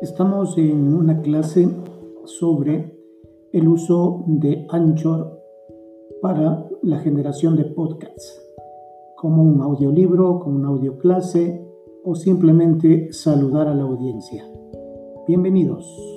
Estamos en una clase sobre el uso de Anchor para la generación de podcasts, como un audiolibro, como una audioclase o simplemente saludar a la audiencia. Bienvenidos.